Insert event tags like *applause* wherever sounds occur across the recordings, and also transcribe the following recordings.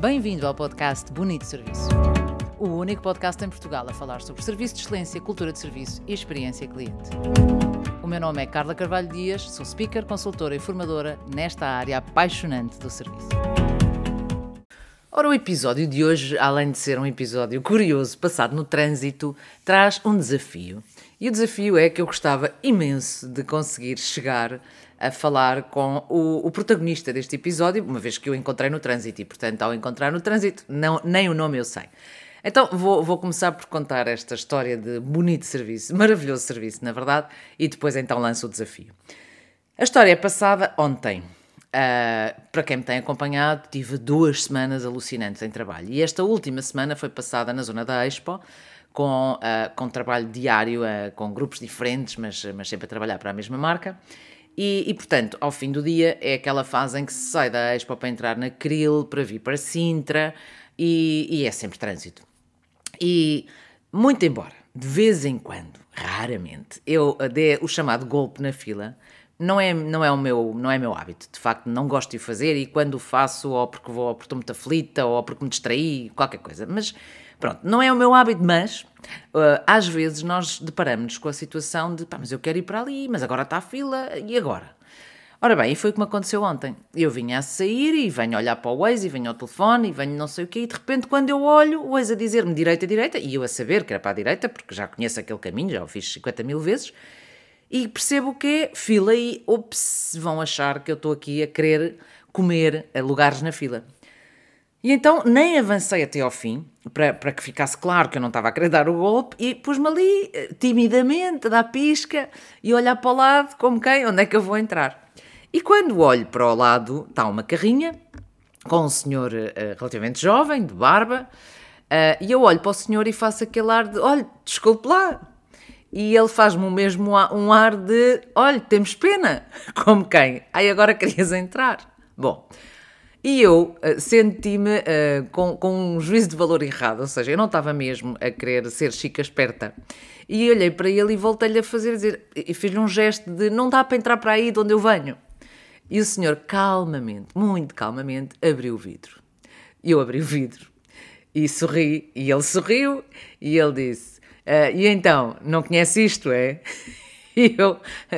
Bem-vindo ao podcast Bonito Serviço. O único podcast em Portugal a falar sobre serviço de excelência, cultura de serviço e experiência cliente. O meu nome é Carla Carvalho Dias, sou speaker, consultora e formadora nesta área apaixonante do serviço. Ora, o episódio de hoje, além de ser um episódio curioso, passado no trânsito, traz um desafio. E o desafio é que eu gostava imenso de conseguir chegar a falar com o, o, protagonista deste episódio, uma vez que eu encontrei no trânsito e, portanto, ao encontrar no trânsito, não, nem o nome eu sei. Então, vou, vou começar por contar esta história de bonito serviço, maravilhoso serviço, na verdade, e depois então lanço o desafio. A história é passada ontem. Uh, para quem me tem acompanhado, tive duas semanas alucinantes em trabalho. E esta última semana foi passada na zona da Expo, com, uh, com trabalho diário, uh, com grupos diferentes, mas, mas sempre a trabalhar para a mesma marca. E, e, portanto, ao fim do dia é aquela fase em que se sai da Expo para entrar na Krill, para vir para Sintra, e, e é sempre trânsito. E, muito embora, de vez em quando, raramente, eu dê o chamado golpe na fila, não é, não é o meu não é meu hábito, de facto não gosto de o fazer e quando o faço ou porque vou ou porque estou muito aflita ou porque me distraí, qualquer coisa, mas pronto, não é o meu hábito, mas uh, às vezes nós deparamos com a situação de pá, mas eu quero ir para ali, mas agora está a fila, e agora? Ora bem, e foi o que me aconteceu ontem. Eu vinha a sair e venho olhar para o Waze e venho ao telefone e venho não sei o quê, e de repente, quando eu olho, o Waze a dizer-me direita, direita, e eu a saber que era para a direita, porque já conheço aquele caminho, já o fiz 50 mil vezes, e percebo que é fila e, ops, vão achar que eu estou aqui a querer comer lugares na fila. E então nem avancei até ao fim, para, para que ficasse claro que eu não estava a querer dar o golpe, e pus-me ali, eh, timidamente, a dar pisca e olhar para o lado, como quem, onde é que eu vou entrar. E quando olho para o lado, está uma carrinha com um senhor uh, relativamente jovem, de barba, uh, e eu olho para o senhor e faço aquele ar de: olha, desculpe lá, e ele faz-me o mesmo um ar de: olha, temos pena. *laughs* Como quem? Aí agora querias entrar. Bom, e eu uh, senti-me uh, com, com um juízo de valor errado, ou seja, eu não estava mesmo a querer ser chica esperta. E olhei para ele e voltei-lhe a fazer, dizer, e fiz-lhe um gesto de: não dá para entrar para aí de onde eu venho. E o senhor, calmamente, muito calmamente, abriu o vidro. E eu abri o vidro e sorri, e ele sorriu, e ele disse: Uh, e então, não conhece isto, é? *laughs* E eu,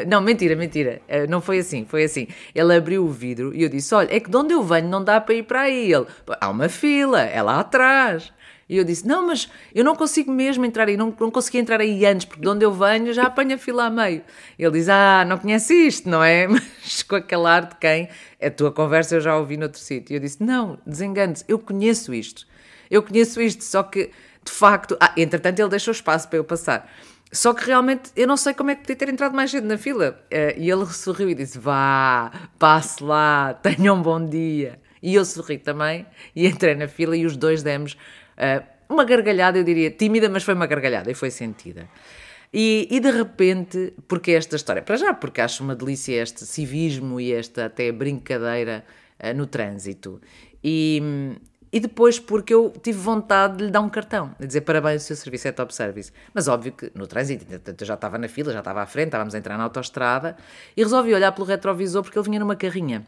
não, mentira, mentira, uh, não foi assim, foi assim. Ele abriu o vidro e eu disse: Olha, é que de onde eu venho não dá para ir para aí. Ele, há uma fila, é lá atrás. E eu disse: Não, mas eu não consigo mesmo entrar aí, não, não consegui entrar aí antes, porque de onde eu venho já apanho a fila a meio. Ele diz: Ah, não conhece isto, não é? *laughs* Mas com aquele ar de quem a tua conversa eu já ouvi noutro sítio. E eu disse: Não, desengane-se, eu conheço isto. Eu conheço isto, só que de facto. Ah, entretanto, ele deixou espaço para eu passar. Só que realmente eu não sei como é que podia ter entrado mais cedo na fila. Uh, e ele sorriu e disse: Vá, passe lá, *laughs* tenha um bom dia. E eu sorri também e entrei na fila e os dois demos uh, uma gargalhada, eu diria tímida, mas foi uma gargalhada e foi sentida. E, e, de repente, porque esta história? Para já, porque acho uma delícia este civismo e esta até brincadeira uh, no trânsito. E, e depois porque eu tive vontade de lhe dar um cartão, de dizer parabéns, o seu serviço é top service. Mas óbvio que no trânsito, eu já estava na fila, já estava à frente, estávamos a entrar na autoestrada e resolvi olhar pelo retrovisor porque ele vinha numa carrinha.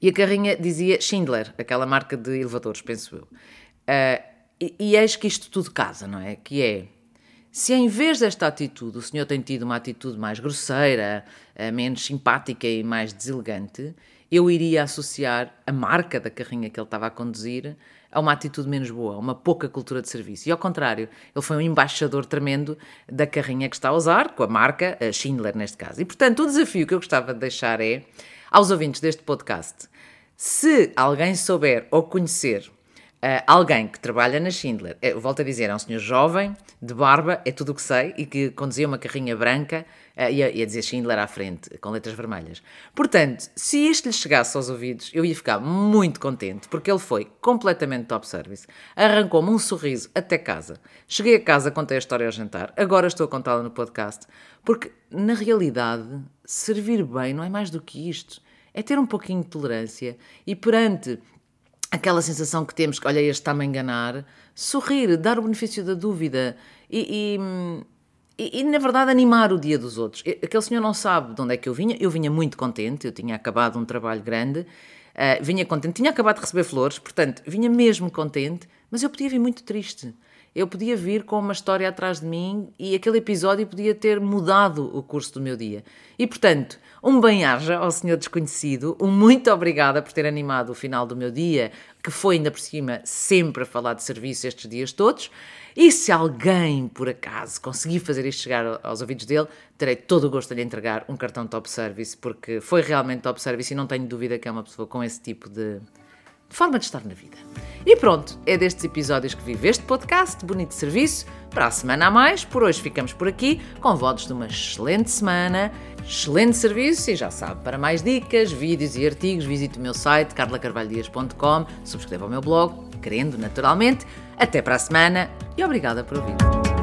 E a carrinha dizia Schindler, aquela marca de elevadores, penso eu. Uh, e, e eis que isto tudo casa, não é? Que é, se em vez desta atitude o senhor tem tido uma atitude mais grosseira, uh, menos simpática e mais deselegante, eu iria associar a marca da carrinha que ele estava a conduzir a uma atitude menos boa, uma pouca cultura de serviço. E ao contrário, ele foi um embaixador tremendo da carrinha que está a usar, com a marca a Schindler neste caso. E portanto, o desafio que eu gostava de deixar é aos ouvintes deste podcast: se alguém souber ou conhecer Uh, alguém que trabalha na Schindler, eu volto a dizer, é um senhor jovem, de barba, é tudo o que sei, e que conduzia uma carrinha branca uh, e, a, e a dizer Schindler à frente, com letras vermelhas. Portanto, se isto lhe chegasse aos ouvidos, eu ia ficar muito contente, porque ele foi completamente top service, arrancou-me um sorriso até casa. Cheguei a casa, contei a história ao jantar, agora estou a contá-la no podcast, porque, na realidade, servir bem não é mais do que isto. É ter um pouquinho de tolerância e perante aquela sensação que temos que, olha, este está-me a enganar, sorrir, dar o benefício da dúvida e, e, e, na verdade, animar o dia dos outros. Aquele senhor não sabe de onde é que eu vinha, eu vinha muito contente, eu tinha acabado um trabalho grande Uh, vinha contente, tinha acabado de receber flores, portanto, vinha mesmo contente, mas eu podia vir muito triste. Eu podia vir com uma história atrás de mim e aquele episódio podia ter mudado o curso do meu dia. E, portanto, um bem-aja ao Senhor Desconhecido, um muito obrigada por ter animado o final do meu dia, que foi ainda por cima sempre a falar de serviço estes dias todos. E se alguém, por acaso, conseguir fazer isto chegar aos ouvidos dele, terei todo o gosto de lhe entregar um cartão Top Service, porque foi realmente Top Service e não tenho dúvida que é uma pessoa com esse tipo de forma de estar na vida. E pronto, é destes episódios que vive este podcast, bonito serviço. Para a semana a mais, por hoje ficamos por aqui, com votos de uma excelente semana, excelente serviço e já sabe, para mais dicas, vídeos e artigos, visite o meu site carlacarvalhodias.com, subscreva o meu blog, querendo naturalmente. Até para a semana e obrigada por ouvir.